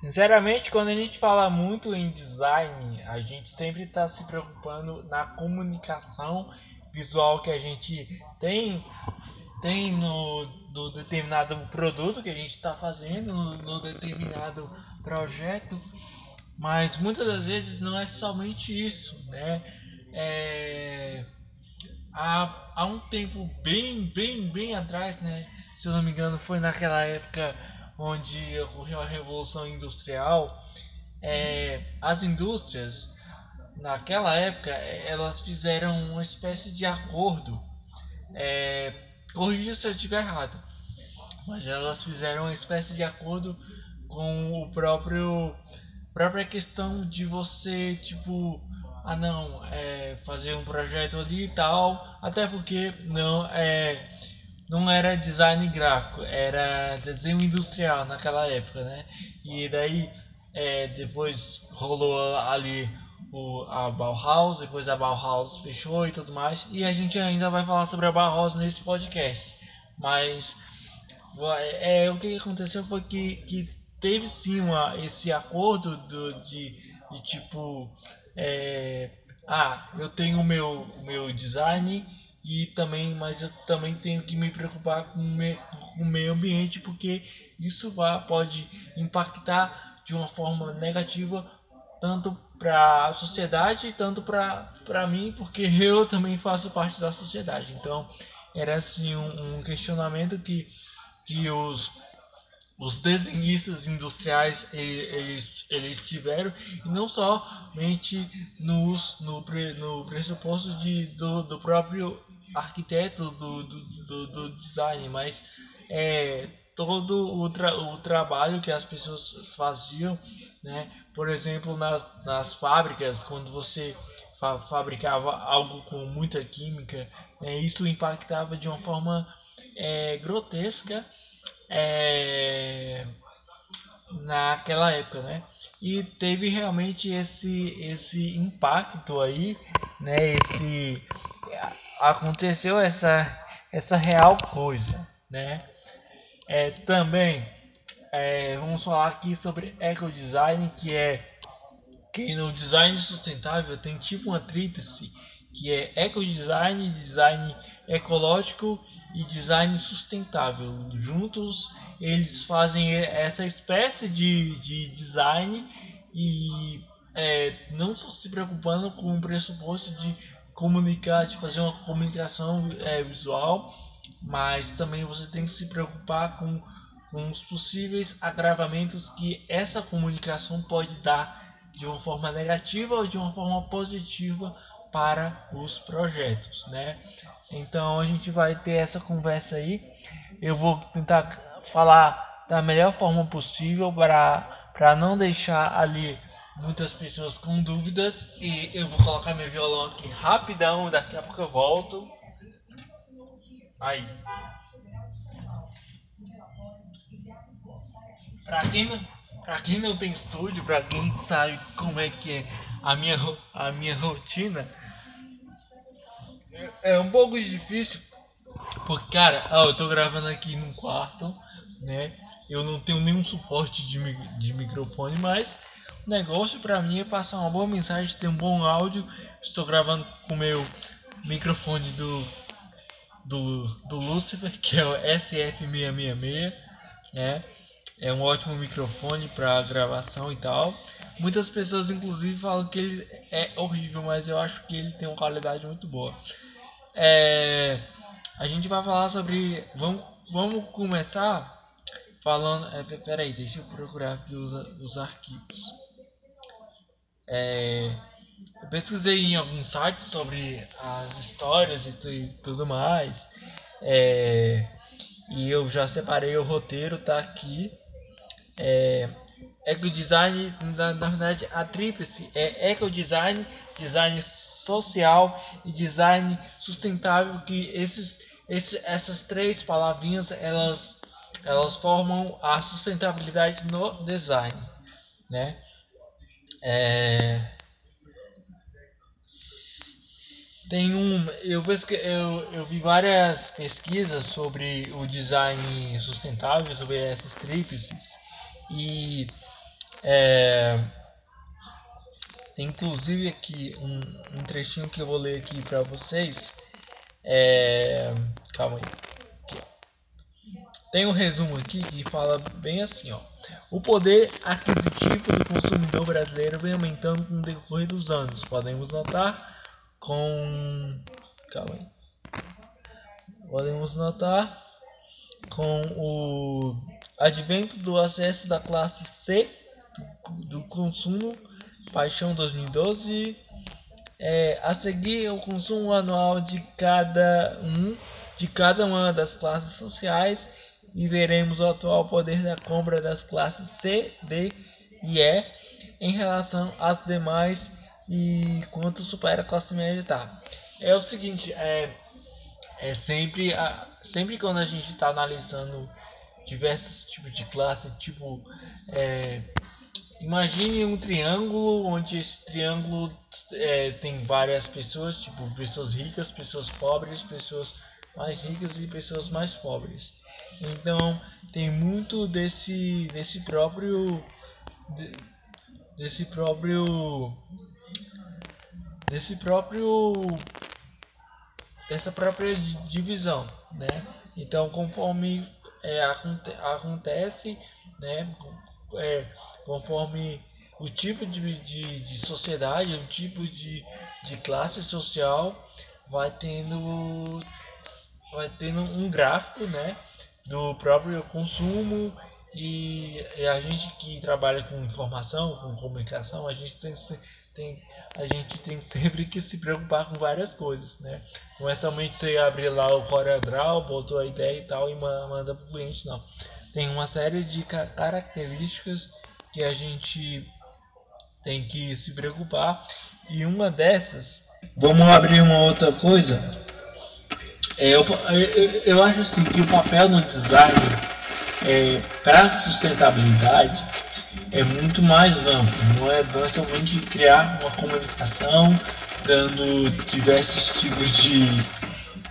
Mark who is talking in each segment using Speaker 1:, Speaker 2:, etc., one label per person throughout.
Speaker 1: Sinceramente, quando a gente fala muito em design, a gente sempre está se preocupando na comunicação visual que a gente tem tem no, no determinado produto que a gente está fazendo, no, no, determinado projeto, mas muitas das vezes não é somente isso, né? É, há, há um tempo bem, bem, bem atrás, né? Se eu não me engano, foi naquela época onde ocorreu a Revolução Industrial, é, as indústrias, naquela época, elas fizeram uma espécie de acordo. É, corrija se eu estiver errado, mas elas fizeram uma espécie de acordo com o próprio própria questão de você tipo ah não é, fazer um projeto ali e tal até porque não é não era design gráfico, era desenho industrial naquela época, né? E daí é, depois rolou ali o, a Bauhaus, depois a Bauhaus fechou e tudo mais. E a gente ainda vai falar sobre a Bauhaus nesse podcast. Mas é, o que aconteceu foi que, que teve sim uma, esse acordo do, de, de tipo. É, ah, eu tenho o meu, meu design e também mas eu também tenho que me preocupar com o, me, com o meio ambiente porque isso vai, pode impactar de uma forma negativa tanto para a sociedade tanto para mim porque eu também faço parte da sociedade. Então era assim um, um questionamento que que os os desenhistas industriais eles, eles tiveram e não somente nos, no, no pressuposto de, do, do próprio arquiteto do, do, do, do design, mas é, todo o, tra o trabalho que as pessoas faziam, né? por exemplo, nas, nas fábricas, quando você fa fabricava algo com muita química, né? isso impactava de uma forma é, grotesca é, naquela época, né? E teve realmente esse esse impacto aí, né? Esse aconteceu essa, essa real coisa, né? É, também é, vamos falar aqui sobre ecodesign, que é que no design sustentável tem tipo uma tríplice, que é ecodesign, design ecológico e design sustentável. Juntos eles fazem essa espécie de, de design e é, não só se preocupando com o pressuposto de comunicar, de fazer uma comunicação é, visual, mas também você tem que se preocupar com, com os possíveis agravamentos que essa comunicação pode dar de uma forma negativa ou de uma forma positiva para os projetos, né? Então a gente vai ter essa conversa aí. Eu vou tentar falar da melhor forma possível para para não deixar ali muitas pessoas com dúvidas e eu vou colocar meu violão aqui rapidão, daqui a pouco eu volto. Aí. Pra quem não, pra quem não tem estúdio, pra quem sabe como é que é a minha, a minha rotina, é, um pouco difícil. Porque, cara, ó, eu tô gravando aqui num quarto, né? Eu não tenho nenhum suporte de, de microfone, mas negócio para mim é passar uma boa mensagem, ter um bom áudio. Estou gravando com o meu microfone do, do, do Lucifer, que é o SF666, né? É um ótimo microfone para gravação e tal. Muitas pessoas, inclusive, falam que ele é horrível, mas eu acho que ele tem uma qualidade muito boa. É, a gente vai falar sobre. Vamos, vamos começar falando. É, peraí, deixa eu procurar aqui os, os arquivos. É, eu pesquisei em alguns sites sobre as histórias e, tudo mais. É, e eu já separei o roteiro, tá aqui. É, ecodesign, na, na verdade, a tríplice é ecodesign, design social e design sustentável, que esses, esses, essas três palavrinhas elas, elas formam a sustentabilidade no design, né? É... Tem um. Eu, eu, eu vi várias pesquisas sobre o design sustentável, sobre essas tríplices. E É, inclusive aqui um, um, trechinho que eu vou ler aqui para vocês. É, calma aí. Tem um resumo aqui que fala bem assim, ó. O poder aquisitivo do consumidor brasileiro vem aumentando com o decorrer dos anos. Podemos notar com calma aí. Podemos notar com o advento do acesso da classe C do, do consumo Paixão 2012 é, a seguir o consumo anual de cada um de cada uma das classes sociais e veremos o atual poder da compra das classes C, D e E em relação às demais e quanto supera a classe média tá. É o seguinte, é, é sempre, sempre quando a gente está analisando diversos tipos de classe, tipo, é, imagine um triângulo onde esse triângulo é, tem várias pessoas, tipo pessoas ricas, pessoas pobres, pessoas mais ricas e pessoas mais pobres. Então tem muito desse desse próprio desse próprio desse próprio dessa própria divisão, né? Então conforme é, aconte acontece, né? É, conforme o tipo de, de, de sociedade, o tipo de, de classe social vai tendo vai tendo um gráfico, né? Do próprio consumo e, e, a gente que trabalha com informação, com comunicação, a gente tem, tem, a gente tem sempre que se preocupar com várias coisas, né? Não é somente você abrir lá o CorelDRAW, botou a ideia e tal e manda para o cliente, não. Tem uma série de características que a gente tem que se preocupar e uma dessas, vamos abrir uma outra coisa é, eu, eu, eu, acho assim que o papel no design é, para sustentabilidade é muito mais amplo. Não é, não é somente criar uma comunicação dando diversos tipos de,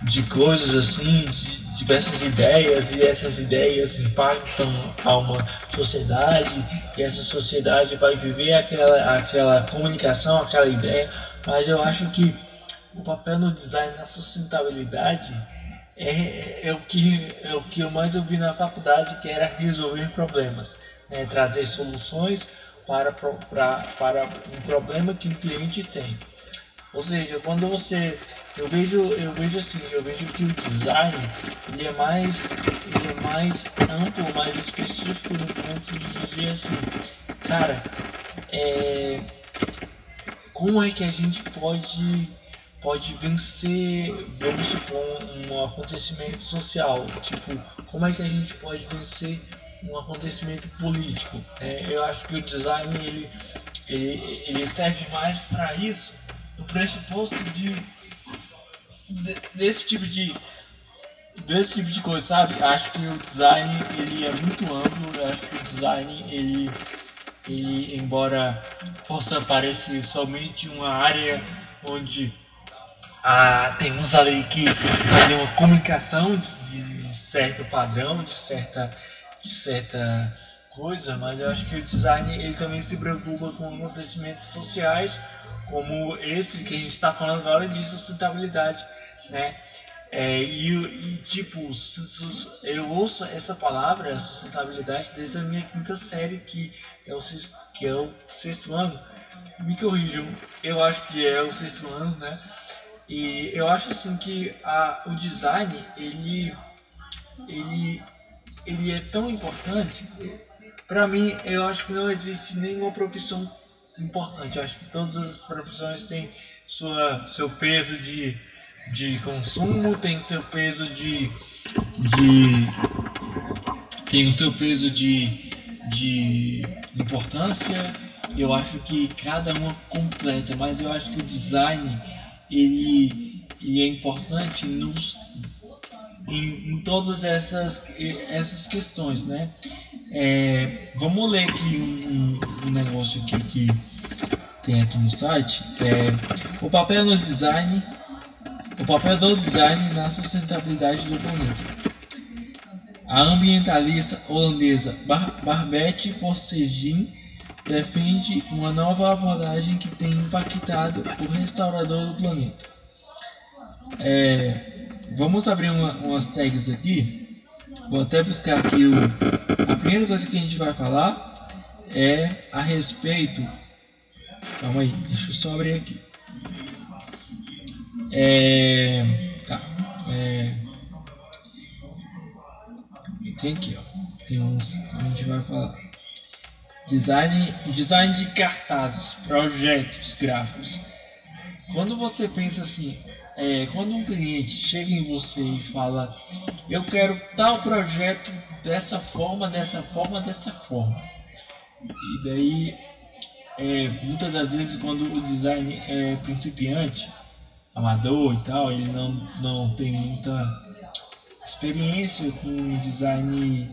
Speaker 1: de coisas assim, de diversas ideias e essas ideias impactam a uma sociedade e essa sociedade vai viver aquela, aquela comunicação, aquela ideia, mas eu acho que o papel no design na sustentabilidade é, é, o que, é o que eu mais ouvi na faculdade, que era resolver problemas, né? trazer soluções para, para, para um problema que o cliente tem. Ou seja, quando você. Eu vejo, eu vejo assim, eu vejo que o design ele é mais, ele é mais amplo, mais específico no ponto de dizer assim, cara, é, como é que a gente pode pode vencer, vamos supor, um acontecimento social. Tipo, como é que a gente pode vencer um acontecimento político? É, eu acho que o design ele, ele, ele serve mais para isso, no pressuposto de, de, desse tipo de desse tipo de coisa, sabe? Acho que o design ele é muito amplo. Acho que o design ele ele embora possa parecer somente uma área onde ah, tem uns ali que fazem uma comunicação de, de, certo padrão, de certa, de certa coisa, mas eu acho que o design ele também se preocupa com acontecimentos sociais, como esse que a gente está falando agora de sustentabilidade, né? É, e, e, tipo, eu ouço essa palavra, sustentabilidade, desde a minha quinta série, que é o sexto, que é o sexto ano. Me corrijam, eu acho que é o sexto ano, né? E eu acho assim que a, o design ele, ele, ele é tão importante. Para mim, eu acho que não existe nenhuma profissão importante. Eu acho que todas as profissões têm sua, seu peso de, de consumo, tem seu peso de, de tem o seu peso de, de importância. Eu acho que cada uma completa, mas eu acho que o design ele, ele é importante nos, em, em todas essas, essas questões, né? É, vamos ler aqui um, um, negócio aqui que tem aqui no site. É, o papel no design, o papel do design na sustentabilidade do planeta. A ambientalista holandesa Bar Barbette Forcegin defende uma nova abordagem que tem impactado o restaurador do planeta. É, vamos abrir uma, umas tags aqui. Vou até buscar aqui o. A primeira coisa que a gente vai falar é a respeito. Calma aí, deixa eu só abrir aqui. É, tá. É, tem aqui, ó. Design, design de cartazes, projetos gráficos. Quando você pensa assim, é, quando um cliente chega em você e fala, eu quero tal projeto dessa forma, dessa forma, dessa forma. E daí, é, muitas das vezes, quando o design é principiante, amador e tal, ele não, não tem muita experiência com design,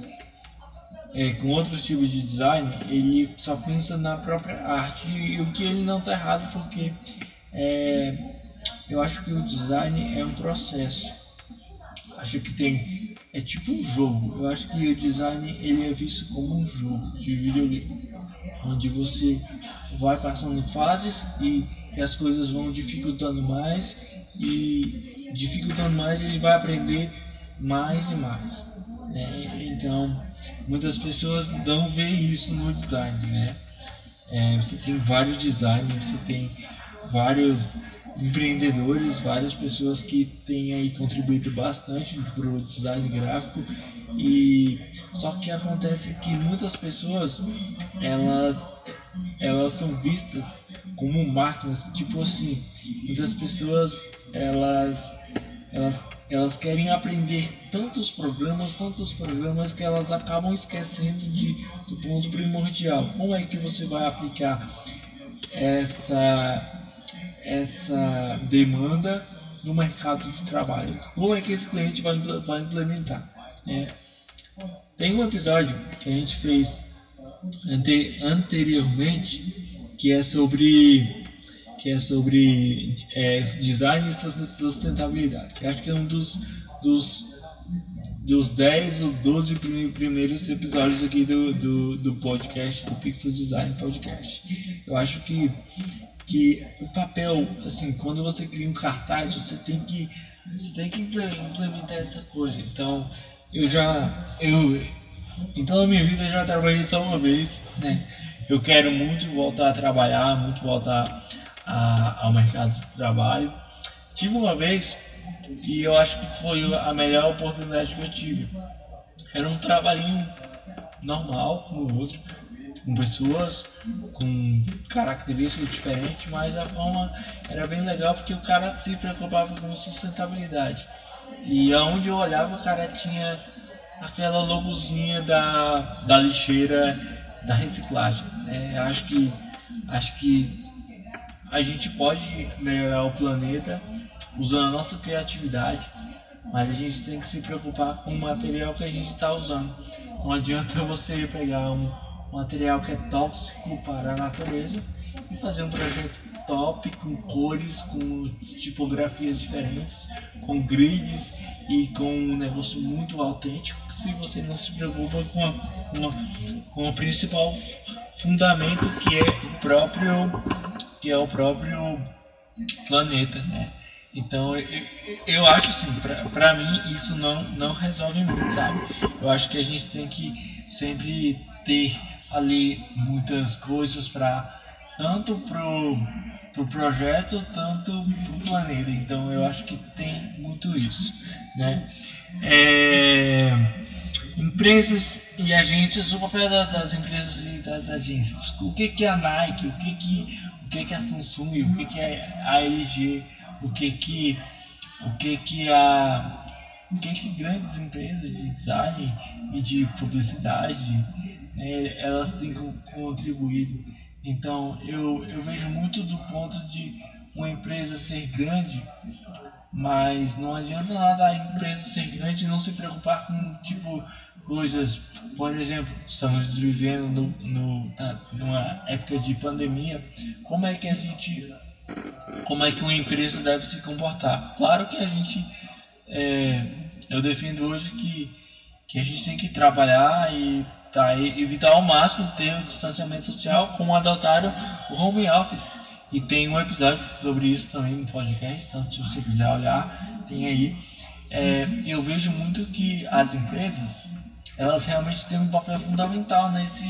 Speaker 1: é, com outros tipos de design, ele só pensa na própria arte. E o que ele não está errado, porque é, eu acho que o design é um processo. Acho que tem. É tipo um jogo. Eu acho que o design ele é visto como um jogo de videogame. Onde você vai passando fases e, e as coisas vão dificultando mais. E dificultando mais ele vai aprender mais e mais. Né? Então, muitas pessoas não veem isso no design. Né? É, você tem vários designers, você tem vários empreendedores, várias pessoas que têm aí contribuído bastante para o design gráfico e só que acontece que muitas pessoas elas elas são vistas como máquinas, tipo assim, muitas pessoas elas elas, elas querem aprender tantos programas, tantos programas que elas acabam esquecendo de, do ponto primordial. Como é que você vai aplicar essa essa demanda no mercado de trabalho. Como é que esse cliente vai, vai implementar? É, tem um episódio que a gente fez ante, anteriormente que é sobre que é sobre é, design e sustentabilidade. Acho que é um dos, dos, dos 10 ou 12 primeiros episódios aqui do, do, do podcast, do Pixel Design Podcast. Eu acho que que o papel, assim, quando você cria um cartaz, você tem que você tem que implementar essa coisa. Então, eu já eu então na minha vida eu já trabalhei só uma vez, né? Eu quero muito voltar a trabalhar, muito voltar a, ao mercado de trabalho. Tive uma vez e eu acho que foi a melhor oportunidade que eu tive. Era um trabalhinho normal como o outro, com pessoas com características diferentes, mas a forma era bem legal porque o cara se preocupava com sustentabilidade. E aonde eu olhava, o cara tinha aquela logozinha da, da lixeira da reciclagem. Né? Acho que acho que a gente pode melhorar o planeta usando a nossa criatividade, mas a gente tem que se preocupar com o material que a gente está usando. Não adianta você pegar um, material que é tóxico para a natureza e fazer um projeto top com cores, com tipografias diferentes, com grids e com um negócio muito autêntico se você não se preocupa com, a, com, a, com o principal fundamento que é o próprio que é o próprio planeta, né? Então eu, eu acho assim, para mim isso não, não resolve muito, sabe? Eu acho que a gente tem que sempre ter ali muitas coisas para tanto pro pro projeto tanto pro planeta. Então eu acho que tem muito isso né? É, empresas e agências o papel das empresas e das agências. O que que é a Nike? O que que o que que é a Samsung? O que que é a LG o que que o que que a o que que grandes empresas de design e de publicidade né, elas têm contribuído. Então eu, eu vejo muito do ponto de uma empresa ser grande, mas não adianta nada a empresa ser grande e não se preocupar com tipo coisas. Por exemplo, estamos vivendo no, no, numa época de pandemia. Como é que a gente como é que uma empresa deve se comportar? Claro que a gente é, eu defendo hoje que, que a gente tem que trabalhar e tentar evitar ao máximo ter o distanciamento social, como adotaram o home office. E tem um episódio sobre isso também no podcast, então se você quiser olhar, tem aí. É, eu vejo muito que as empresas elas realmente têm um papel fundamental nesse,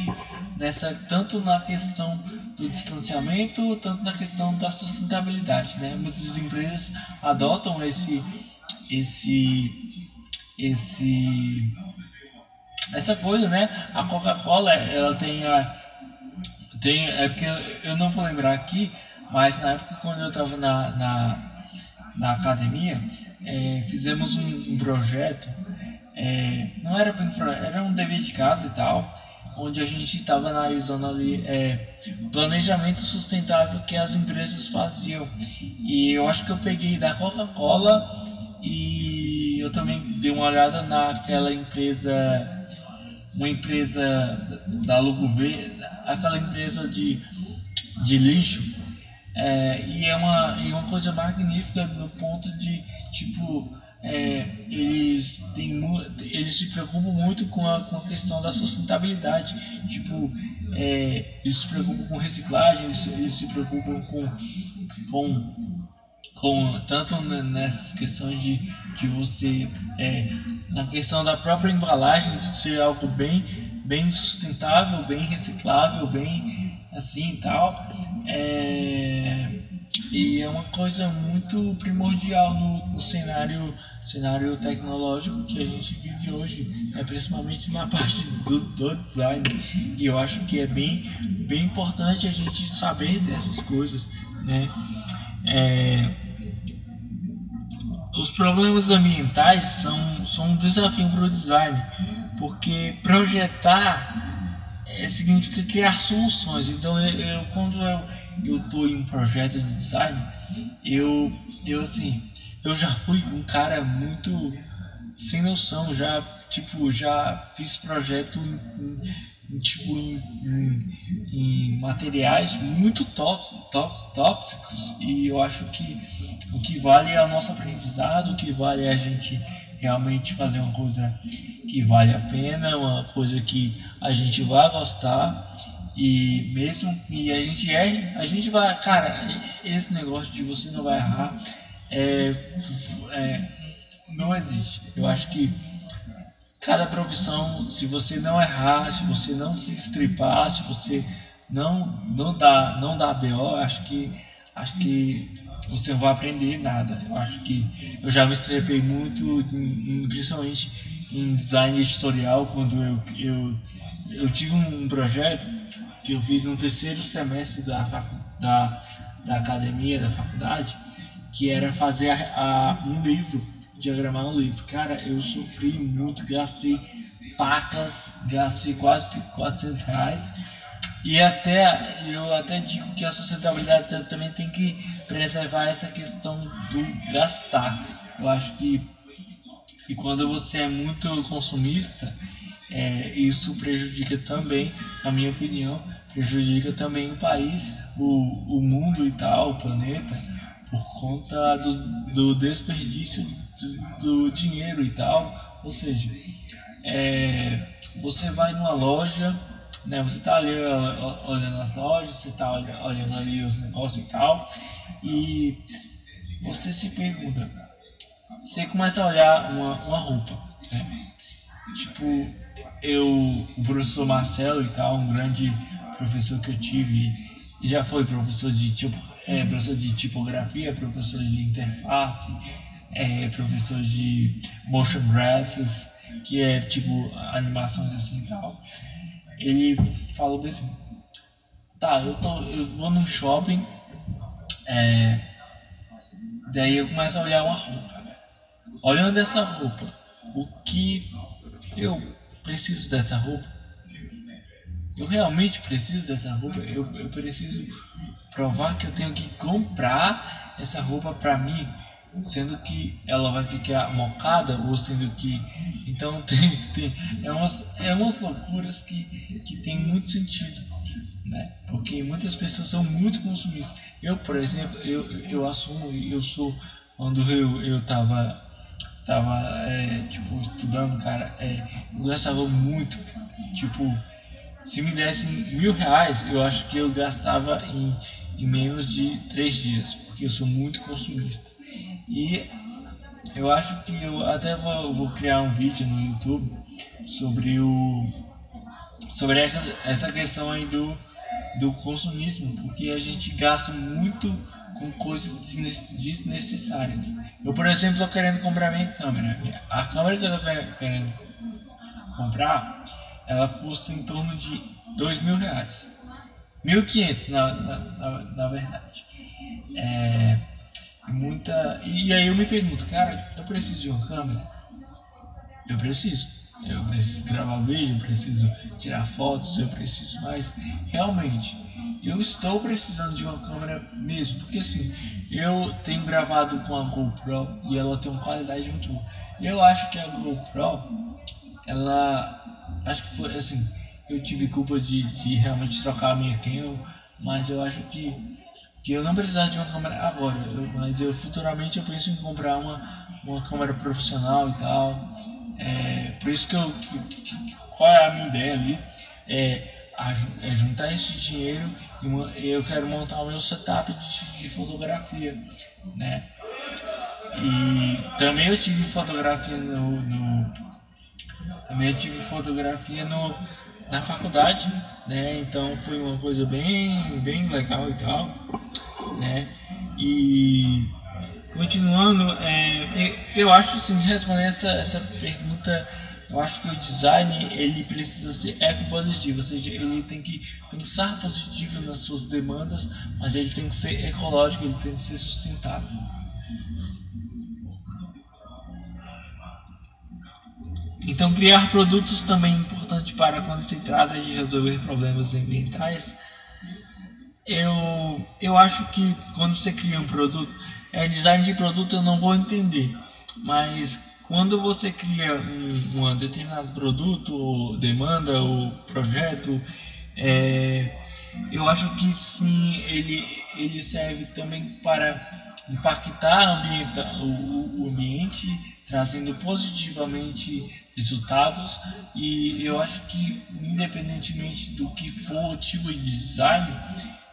Speaker 1: nessa, tanto na questão do distanciamento, tanto na questão da sustentabilidade. Né? Muitas empresas adotam esse, esse, esse, essa coisa, né? A Coca-Cola, ela tem a, tem, é porque eu não vou lembrar aqui, mas na época quando eu estava na, na, na academia, é, fizemos um, um projeto é, não era era um dever de casa e tal, onde a gente estava analisando ali é, planejamento sustentável que as empresas faziam. E eu acho que eu peguei da Coca-Cola e eu também dei uma olhada naquela empresa, uma empresa da Lugo Verde, aquela empresa de, de lixo. É, e é uma, é uma coisa magnífica no ponto de, tipo, é, eles, têm, eles se preocupam muito com a, com a questão da sustentabilidade. Tipo, é, eles se preocupam com reciclagem, eles, eles se preocupam com, com, com tanto nessas questões de, de você, é, na questão da própria embalagem, de ser algo bem, bem sustentável, bem reciclável, bem assim e tal. É, e é uma coisa muito primordial no, no, cenário, cenário tecnológico que a gente vive hoje, é principalmente na parte do, do design. E eu acho que é bem, bem importante a gente saber dessas coisas. Né? É, problemas ambientais são, são um desafio para o design, porque projetar é, significa criar soluções. Então, eu, eu quando eu tô em um projeto de design, eu, eu assim, eu já fui um cara muito sem noção, já, tipo, já fiz projeto em, em, tipo, em, em, em, materiais muito tóxicos e eu acho que o que vale é o nosso aprendizado, o que vale é a gente realmente fazer uma coisa que vale a pena, uma coisa que a gente vai gostar e mesmo que a gente erre, a gente vai. Cara, esse negócio de você não vai errar é, é, não existe. Eu acho que cada profissão, se você não errar, se você não se estripar, se você não não dá não dá BO, acho que acho que você não vai aprender nada. Eu acho que eu já me estrepei muito, principalmente em design editorial, quando eu, eu, eu tive um projeto que eu fiz no terceiro semestre da, da, da academia, da faculdade, que era fazer a, a, um livro, diagramar um livro. Cara, eu sofri muito, gastei pacas, gastei quase 400 reais. E até eu até digo que a sustentabilidade também tem que preservar essa questão do gastar. Eu acho que e quando você é muito consumista, é, isso prejudica também, na minha opinião, prejudica também o país, o, o mundo e tal, o planeta, por conta do, do desperdício do, do, dinheiro e tal. Ou seja, é, você vai numa loja, né, você está ali olhando as lojas, você está olhando ali os negócios e tal, e você se pergunta, você começa a olhar uma, uma roupa, né? tipo, eu, o professor Marcelo e tal, um grande professor que eu tive, já foi professor de, tipo, é, professor de tipografia, professor de interface, é, professor de motion graphics, que é tipo animações assim e tal. Ele falou assim, tá, eu, tô, eu vou no shopping, é, daí eu começo a olhar uma roupa. Olhando essa roupa, o que eu preciso dessa roupa? eu realmente preciso dessa roupa, eu, eu preciso provar que eu tenho que comprar essa roupa para mim, sendo que ela vai ficar mocada ou sendo que então tem, tem é umas é umas loucuras que que tem muito sentido, né? Porque muitas pessoas são muito consumistas. Eu, por exemplo, eu eu assumo eu sou quando eu eu tava tava é, tipo, estudando, cara, é, eu gastava muito. Tipo, se me dessem mil reais, eu acho que eu gastava em, em menos de três dias, porque eu sou muito consumista. E eu acho que eu até vou, vou criar um vídeo no YouTube sobre o sobre essa, essa questão aí do, do consumismo, porque a gente gasta muito com coisas desnecessárias. Eu, por exemplo, estou querendo comprar minha câmera. A câmera que eu estou querendo comprar, ela custa em torno de dois mil reais. 1.500 na, na, na, na verdade. É, muita. E aí eu me pergunto, cara, eu preciso de uma câmera? Eu preciso. Eu preciso gravar vídeo, eu preciso tirar fotos, eu preciso mais. Realmente, eu estou precisando de uma câmera mesmo, porque assim, eu tenho gravado com a GoPro e ela tem uma qualidade muito boa. Eu acho que a GoPro, ela. Acho que foi assim, eu tive culpa de, de realmente trocar a minha Canon, mas eu acho que que eu não precisava de uma câmera agora, eu, mas eu, futuramente eu penso em comprar uma, uma câmera profissional e tal. É, por isso que eu. Que, que, qual é a minha ideia ali? É, é juntar esse dinheiro e uma, eu quero montar o meu setup de, de fotografia, né? E também eu tive fotografia no, no também eu tive fotografia no na faculdade, né? Então foi uma coisa bem, bem legal e tal, né? E continuando, é, eu acho assim, respondendo essa, essa pergunta, eu acho que o design ele precisa ser eco-positivo, ou seja, ele tem que pensar positivo nas suas demandas, mas ele tem que ser ecológico, ele tem que ser sustentável. Então, criar produtos também é importante para quando se trata de resolver problemas ambientais. Eu, eu acho que quando você cria um produto, é design de produto eu não vou entender, mas quando você cria um, um determinado produto, ou demanda, ou projeto, é, eu acho que sim, ele, ele serve também para impactar o, o ambiente, trazendo positivamente resultados e eu acho que independentemente do que for o tipo de design,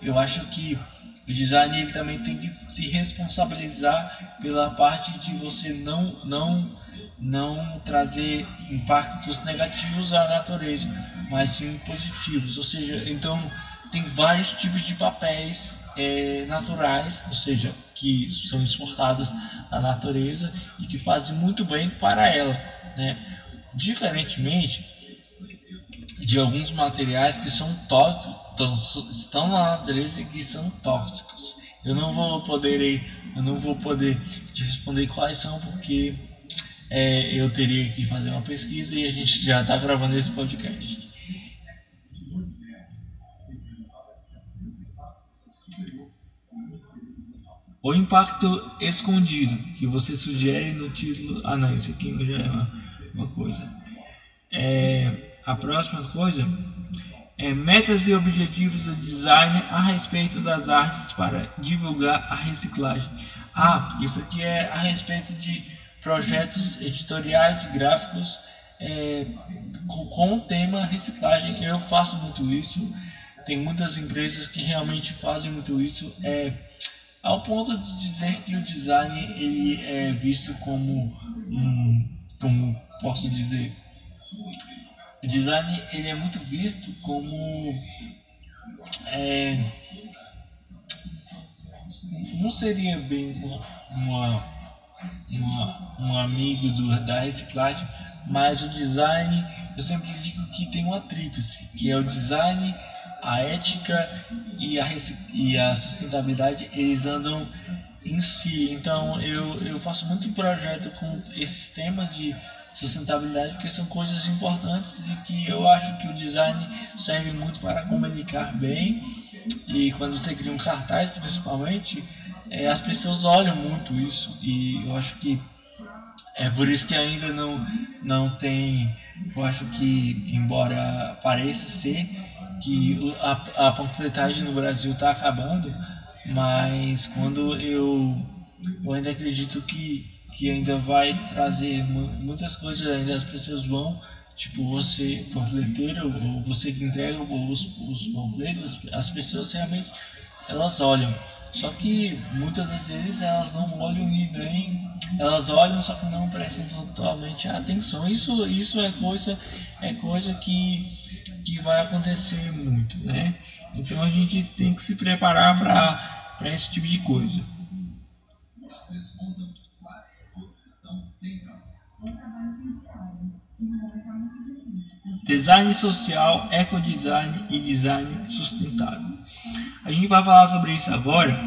Speaker 1: eu acho que o design ele também tem que se responsabilizar pela parte de você não não não trazer impactos negativos à natureza, mas sim positivos. Ou seja, então tem vários tipos de papéis é, naturais, ou seja, que são exportados da natureza e que fazem muito bem para ela, né? Diferentemente de alguns materiais que são tóxicos, estão na natureza e que são tóxicos. Eu não vou poder, eu não vou poder te responder quais são porque é, eu teria que fazer uma pesquisa e a gente já está gravando esse podcast. O impacto escondido que você sugere no título. Ah, não, isso aqui já é uma uma coisa. É, a próxima coisa é metas e objetivos do design a respeito das artes para divulgar a reciclagem. Ah, isso aqui é a respeito de projetos editoriais gráficos é, com, com o tema reciclagem. Eu faço muito isso. Tem muitas empresas que realmente fazem muito isso. É, ao ponto de dizer que o design ele é visto como um, como posso dizer, o design ele é muito visto como é, não seria bem uma, uma, um amigo do, da reciclagem, mas o design eu sempre digo que tem uma tríplice, que é o design, a ética e a, e a sustentabilidade, eles andam em si. Então eu, eu faço muito projeto com esses temas de sustentabilidade, porque são coisas importantes e que eu acho que o design serve muito para comunicar bem. E quando você cria um cartaz, principalmente, é, as pessoas olham muito isso e eu acho que é por isso que ainda não, não tem. Eu acho que, embora pareça ser que a, a panfletagem no Brasil está acabando, mas quando eu, eu ainda acredito que que ainda vai trazer muitas coisas, ainda as pessoas vão, tipo você, panfleteiro, ou você que entrega os, os panfletos, as pessoas realmente elas olham. Só que muitas das vezes elas não olham e nem. Elas olham, só que não prestam totalmente atenção. Isso, isso é coisa, é coisa que, que vai acontecer muito, né? Então a gente tem que se preparar para esse tipo de coisa. Design social, ecodesign e design sustentável. A gente vai falar sobre isso agora,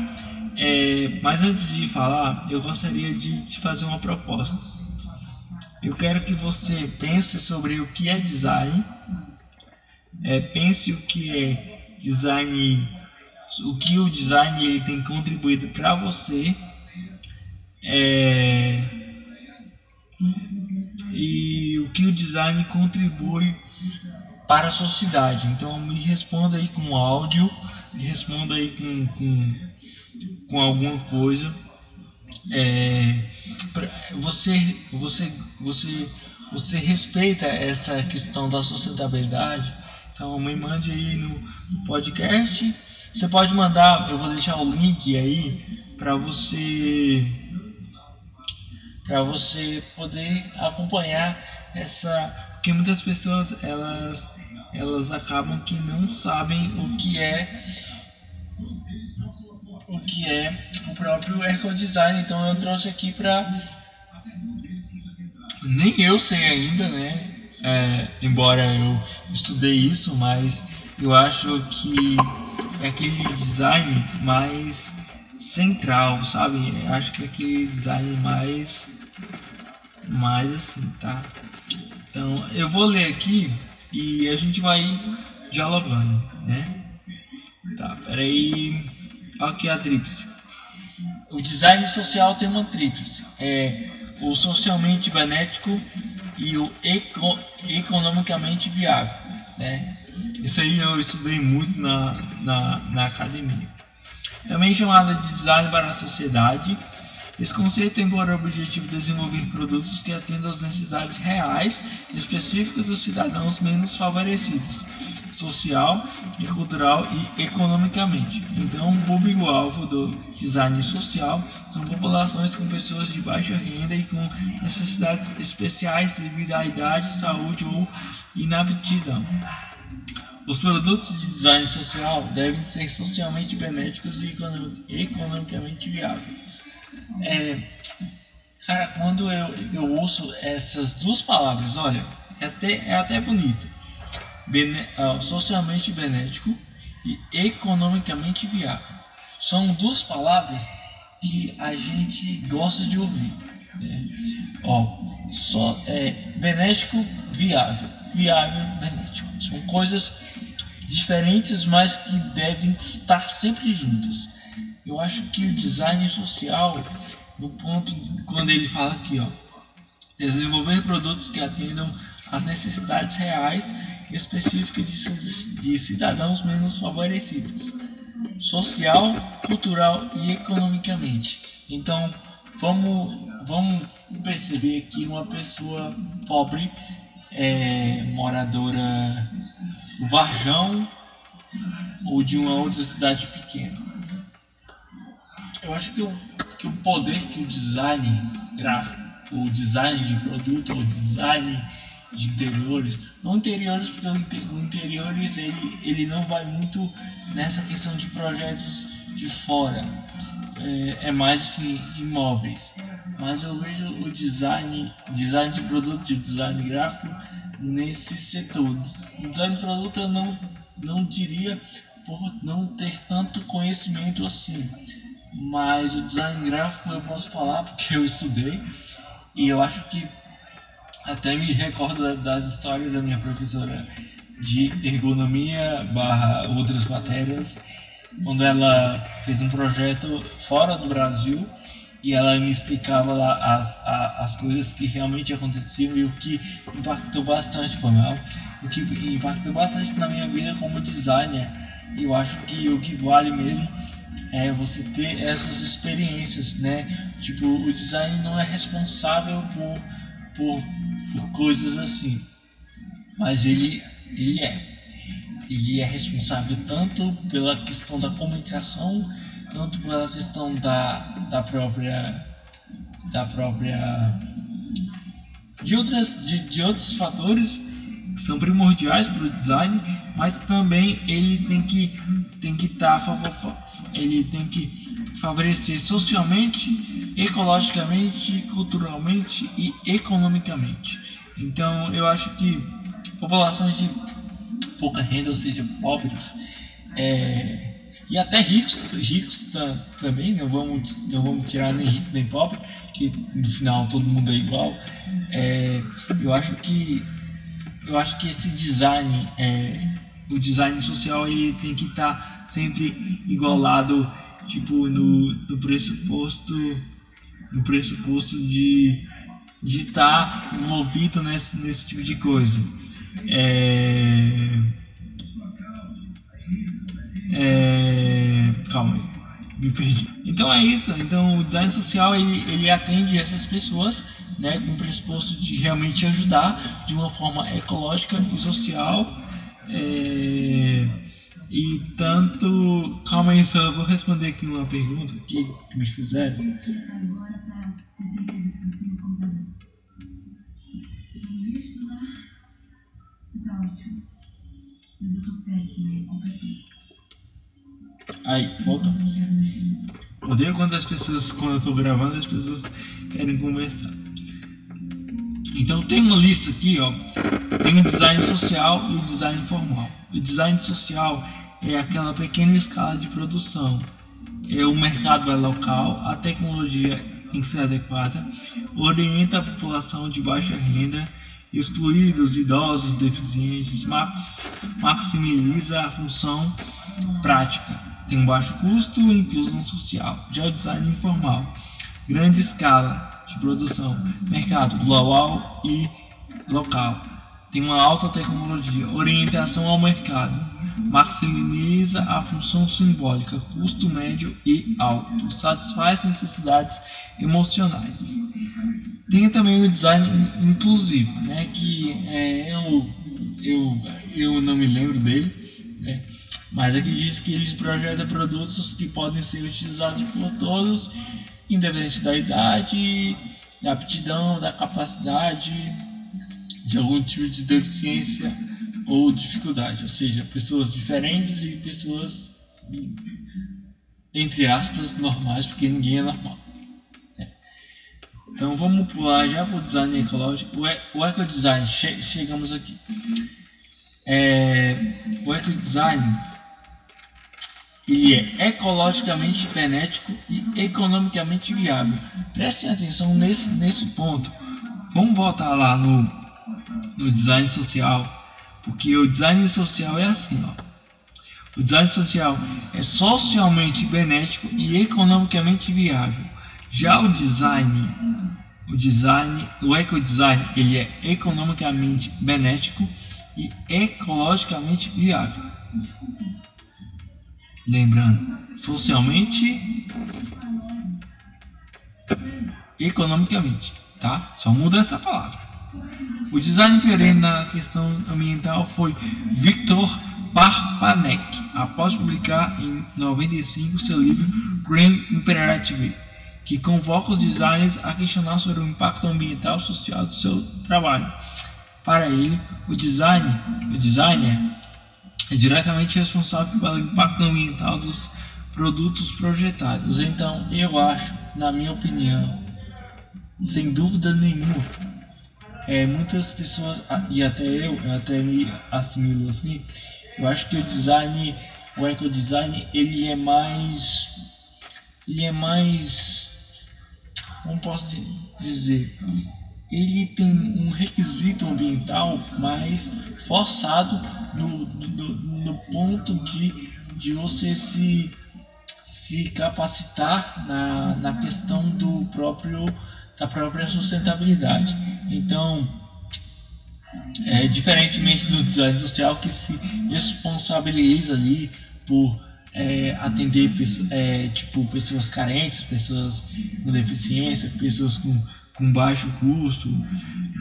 Speaker 1: é, mas antes de falar, eu gostaria de te fazer uma proposta. Eu quero que você pense sobre o que é design, é, pense o que é design, o que o design ele tem contribuído para você. É, e o que o design contribui para a sociedade. Então me responda aí com áudio, me responda aí com, com, com alguma coisa. É, você, você, você, você respeita essa questão da sustentabilidade? Então me mande aí no, podcast. Você pode mandar, eu vou deixar o link aí para você para você poder acompanhar essa porque muitas pessoas elas elas acabam que não sabem o que é o que é o próprio ecodesign então eu trouxe aqui para nem eu sei ainda né é, embora eu estudei isso mas eu acho que é aquele design mais central sabe eu acho que é aquele design mais mais assim, tá? Então eu vou ler aqui e a gente vai dialogando, né? Tá, peraí. Aqui a tríplice. O design social tem uma tríplice. É o socialmente benéfico e o eco, economicamente viável, né? Isso aí eu estudei muito na, na, na academia. Também chamada de design para a sociedade esse conceito tem por objetivo desenvolver produtos que atendam às necessidades reais e específicas dos cidadãos menos favorecidos, social e cultural e economicamente. Então, o público-alvo do design social são populações com pessoas de baixa renda e com necessidades especiais devido à idade, saúde ou inaptidão. Os produtos de design social devem ser socialmente benéficos e economicamente viáveis. É, cara, quando eu, eu ouço essas duas palavras, olha, é até, é até bonito. Bene, uh, socialmente benéfico e economicamente viável. São duas palavras que a gente gosta de ouvir. Né? Ó, só é benéfico, viável, viável, benéfico. São coisas diferentes, mas que devem estar sempre juntas. Eu acho que o design social, no ponto quando ele fala aqui, ó, desenvolver produtos que atendam às necessidades reais específicas de, cidadãos menos favorecidos, social, cultural e economicamente. Então, vamos, vamos perceber que uma pessoa pobre, é, moradora do Varjão ou de uma outra cidade pequena eu acho que o, que o poder que o design gráfico, o design de produto, o design de interiores, não interiores porque o interiores ele, ele não vai muito nessa questão de projetos de fora, é, é mais assim, imóveis. Mas eu vejo o design, design de produto, de design gráfico nesse setor. O design de produto eu não, não diria por não ter tanto conhecimento assim mas o design gráfico eu posso falar porque eu estudei e eu acho que até me recordo das histórias da minha professora de ergonomia barra outras matérias quando ela fez um projeto fora do Brasil e ela me explicava lá as, as coisas que realmente aconteciam e o que impactou bastante foi mal. O que impactou bastante na minha vida como designer. Eu acho que o que vale mesmo é você ter essas experiências, né? Tipo, o design não é responsável por, por, por coisas assim, mas ele, ele é. Ele é responsável tanto pela questão da comunicação, tanto pela questão da, da própria da própria de outras de, de outros fatores são primordiais para o design, mas também ele tem que tem que estar tá, ele tem que favorecer socialmente, ecologicamente, culturalmente e economicamente. Então eu acho que populações de pouca renda, ou seja, pobres, é, e até ricos, ricos também, não vamos, não vamos tirar nem rico nem pobre, que no final todo mundo é igual. É, eu acho que eu acho que esse design, é, o design social, ele tem que estar tá sempre igualado, tipo no, no pressuposto, no pressuposto de de estar tá envolvido nesse, nesse tipo de coisa. É, é, calma aí, me perdi. Então é isso. Então o design social ele, ele atende essas pessoas, né, com o pressuposto de realmente ajudar de uma forma ecológica e social. É, e tanto, calma aí, só vou responder aqui uma pergunta que me fizeram. Aí, voltamos. Odeio quando as pessoas, quando eu tô gravando, as pessoas querem conversar. Então tem uma lista aqui, ó. Tem o design social e o design formal. O design social é aquela pequena escala de produção. É o mercado é local, a tecnologia tem que ser adequada, orienta a população de baixa renda, excluir os idosos deficientes, max, maximiza a função prática tem um baixo custo e inclusão social. Já o design informal, grande escala de produção, mercado global e local. Tem uma alta tecnologia, orientação ao mercado, maximiza a função simbólica, custo médio e alto, satisfaz necessidades emocionais. Tem também o design inclusivo, né, que é, eu, eu, eu não me lembro dele, né, mas aqui diz que eles projetam produtos que podem ser utilizados por todos, independente da idade, da aptidão, da capacidade, de algum tipo de deficiência ou dificuldade, ou seja, pessoas diferentes e pessoas entre aspas normais, porque ninguém é normal. Né? Então vamos pular já para o design ecológico, o ecodesign, che chegamos aqui. É, o ecodesign ele é ecologicamente benéfico e economicamente viável. Prestem atenção nesse, nesse ponto. Vamos voltar lá no, no design social, porque o design social é assim, ó. O design social é socialmente benéfico e economicamente viável. Já o design, o design, o ecodesign, ele é economicamente benéfico e ecologicamente viável. Lembrando, socialmente economicamente, tá? Só muda essa palavra. O design perene na questão ambiental foi Victor Parpanek, após publicar em 95 seu livro Green Imperative, que convoca os designers a questionar sobre o impacto ambiental e social do seu trabalho. Para ele, o design, o designer é diretamente responsável pelo impacto ambiental dos produtos projetados. Então, eu acho, na minha opinião, sem dúvida nenhuma, é, muitas pessoas, e até eu, eu até me assimilo assim, eu acho que o design, o ecodesign, ele é mais, ele é mais, como posso dizer, ele tem um requisito ambiental mais forçado no, no, no ponto de, de você se, se capacitar na, na questão do próprio da própria sustentabilidade. Então, é, diferentemente do design social que se responsabiliza ali por é, atender é, tipo, pessoas carentes, pessoas com deficiência, pessoas com, com baixo custo.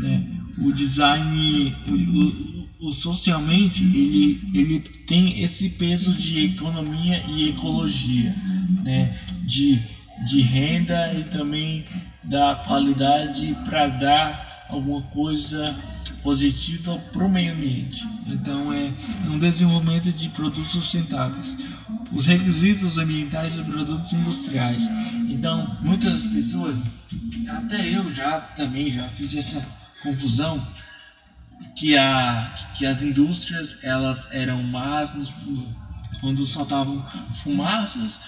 Speaker 1: Né? O design, o, o, o, socialmente, ele, ele tem esse peso de economia e ecologia, né? de, de renda e também da qualidade para dar alguma coisa positiva para o meio ambiente. Então é um desenvolvimento de produtos sustentáveis. Os requisitos ambientais dos produtos industriais. Então muitas pessoas, até eu já também já fiz essa confusão que a que as indústrias elas eram más quando soltavam fumaças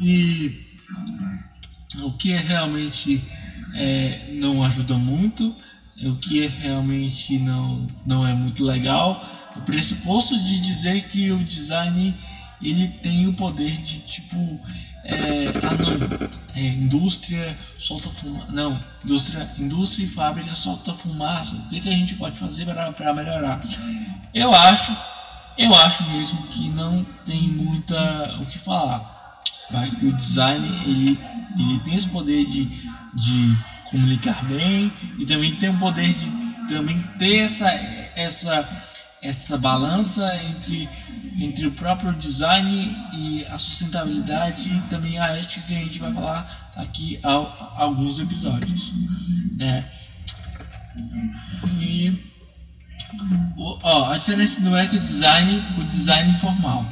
Speaker 1: e o que é realmente é, não ajuda muito o que realmente não, não é muito legal. O pressuposto de dizer que o design ele tem o poder de tipo é, ah não é, indústria solta fumaça não indústria indústria e fábrica solta fumaça. O que, que a gente pode fazer para melhorar? Eu acho eu acho mesmo que não tem muita o que falar. Eu acho que o design ele, ele tem esse poder de, de comunicar bem e também tem o poder de também ter essa essa essa balança entre entre o próprio design e a sustentabilidade e também a ética que a gente vai falar aqui a, alguns episódios né? E ó, a diferença do eco design o design formal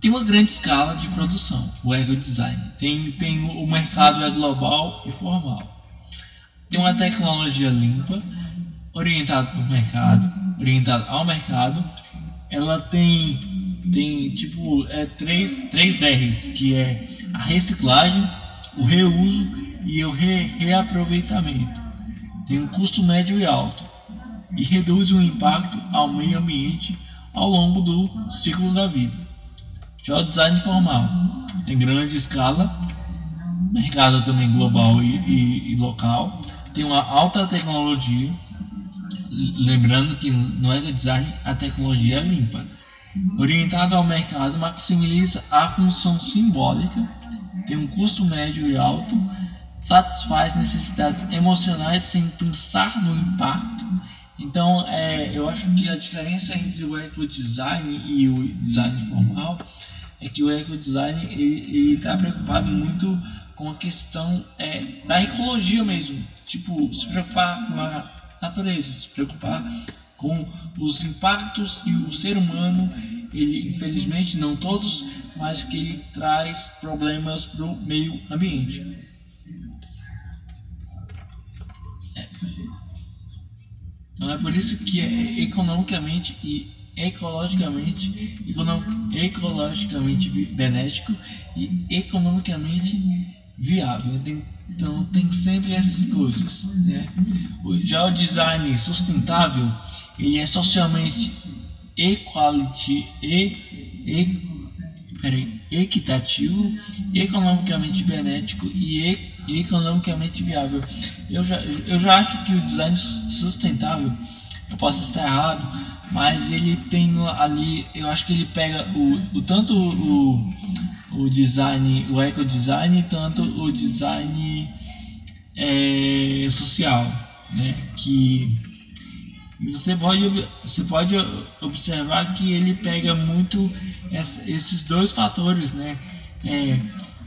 Speaker 1: tem uma grande escala de produção, o ego design. Tem, tem o mercado é global e formal. Tem uma tecnologia limpa, orientada para o mercado, orientada ao mercado. Ela tem, tem tipo é, três, três R's, que é a reciclagem, o reuso e o re, reaproveitamento. Tem um custo médio e alto e reduz o impacto ao meio ambiente ao longo do ciclo da vida. Já o design formal em grande escala, mercado também global e, e, e local, tem uma alta tecnologia, lembrando que não é design, a tecnologia é limpa. Orientado ao mercado, maximiza a função simbólica, tem um custo médio e alto, satisfaz necessidades emocionais sem pensar no impacto. Então, é, eu acho que a diferença entre o eco design e o design formal é que o ecodesign ele está preocupado muito com a questão é, da ecologia mesmo. Tipo, se preocupar com a natureza, se preocupar com os impactos que o ser humano, ele infelizmente não todos, mas que ele traz problemas para o meio ambiente. É. Então é por isso que é economicamente e ecologicamente, ecologicamente benéfico e economicamente viável. Então tem sempre essas coisas. Né? Já o design sustentável, ele é socialmente equality, e, e, peraí, equitativo, economicamente benéfico e, e economicamente viável. Eu já, eu já acho que o design sustentável, eu posso estar errado, mas ele tem ali, eu acho que ele pega o, o tanto o, o design, o eco design, tanto o design é, social, né? Que você pode, você pode observar que ele pega muito esses dois fatores, né? É,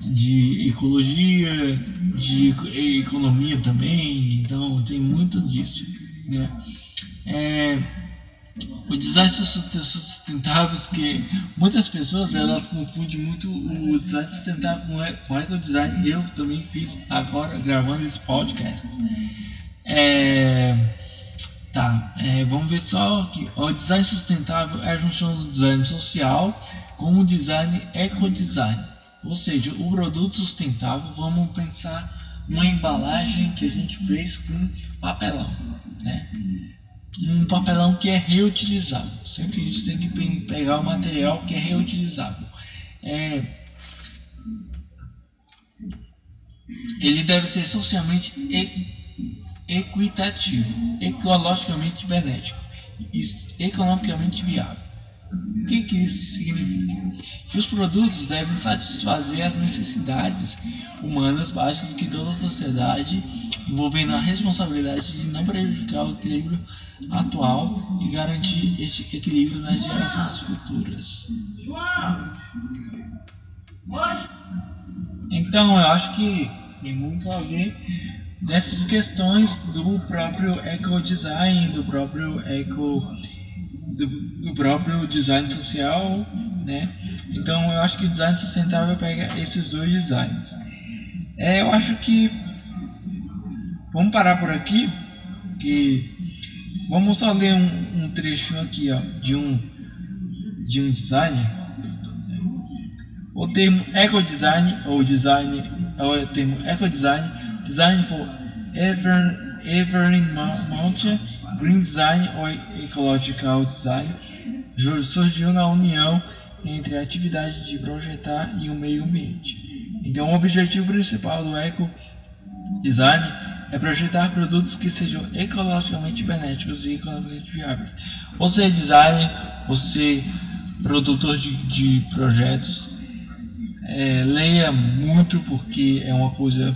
Speaker 1: de ecologia, de economia também, então tem muito disso, né? É, o design sustentável que muitas pessoas elas confundem muito o design sustentável com, eco design eu também fiz agora gravando esse podcast. É, tá é, vamos ver só que o design sustentável é a junção do design social com o design ecodesign ou seja o produto sustentável vamos pensar numa embalagem que a gente fez com papelão né um papelão que é reutilizável. Sempre a gente tem que pegar o material que é reutilizável. É, ele deve ser socialmente equitativo, ecologicamente benéfico e economicamente viável. O que, que isso significa? Que os produtos devem satisfazer as necessidades humanas básicas que toda a sociedade, envolvendo a responsabilidade de não prejudicar o equilíbrio atual e garantir este equilíbrio nas gerações futuras. Então, eu acho que tem muito a ver dessas questões do próprio eco-design, do próprio eco do, do, próprio design social, né? Então eu acho que o design sustentável pega esses dois designs. É, eu acho que vamos parar por aqui, que vamos só ler um, um trecho aqui, ó, de um de um design. O termo eco-design ou design, ou o termo eco-design, design for ever, ever in mountain Green Design ou Ecological Design surgiu na união entre a atividade de projetar e o meio ambiente. Então, o objetivo principal do Eco Design é projetar produtos que sejam ecologicamente benéficos e economicamente viáveis. Você é designer, você é produtor de, de projetos, é, leia muito porque é uma coisa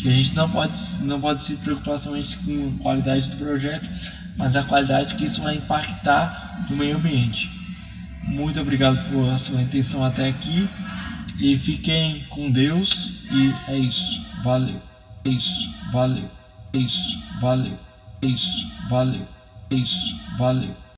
Speaker 1: que a gente não pode, não pode se preocupar somente com a qualidade do projeto, mas a qualidade que isso vai impactar no meio ambiente. Muito obrigado por sua atenção até aqui e fiquem com Deus e é isso. Valeu. É isso. Valeu. É isso. Valeu. É isso. Valeu. É isso. Valeu.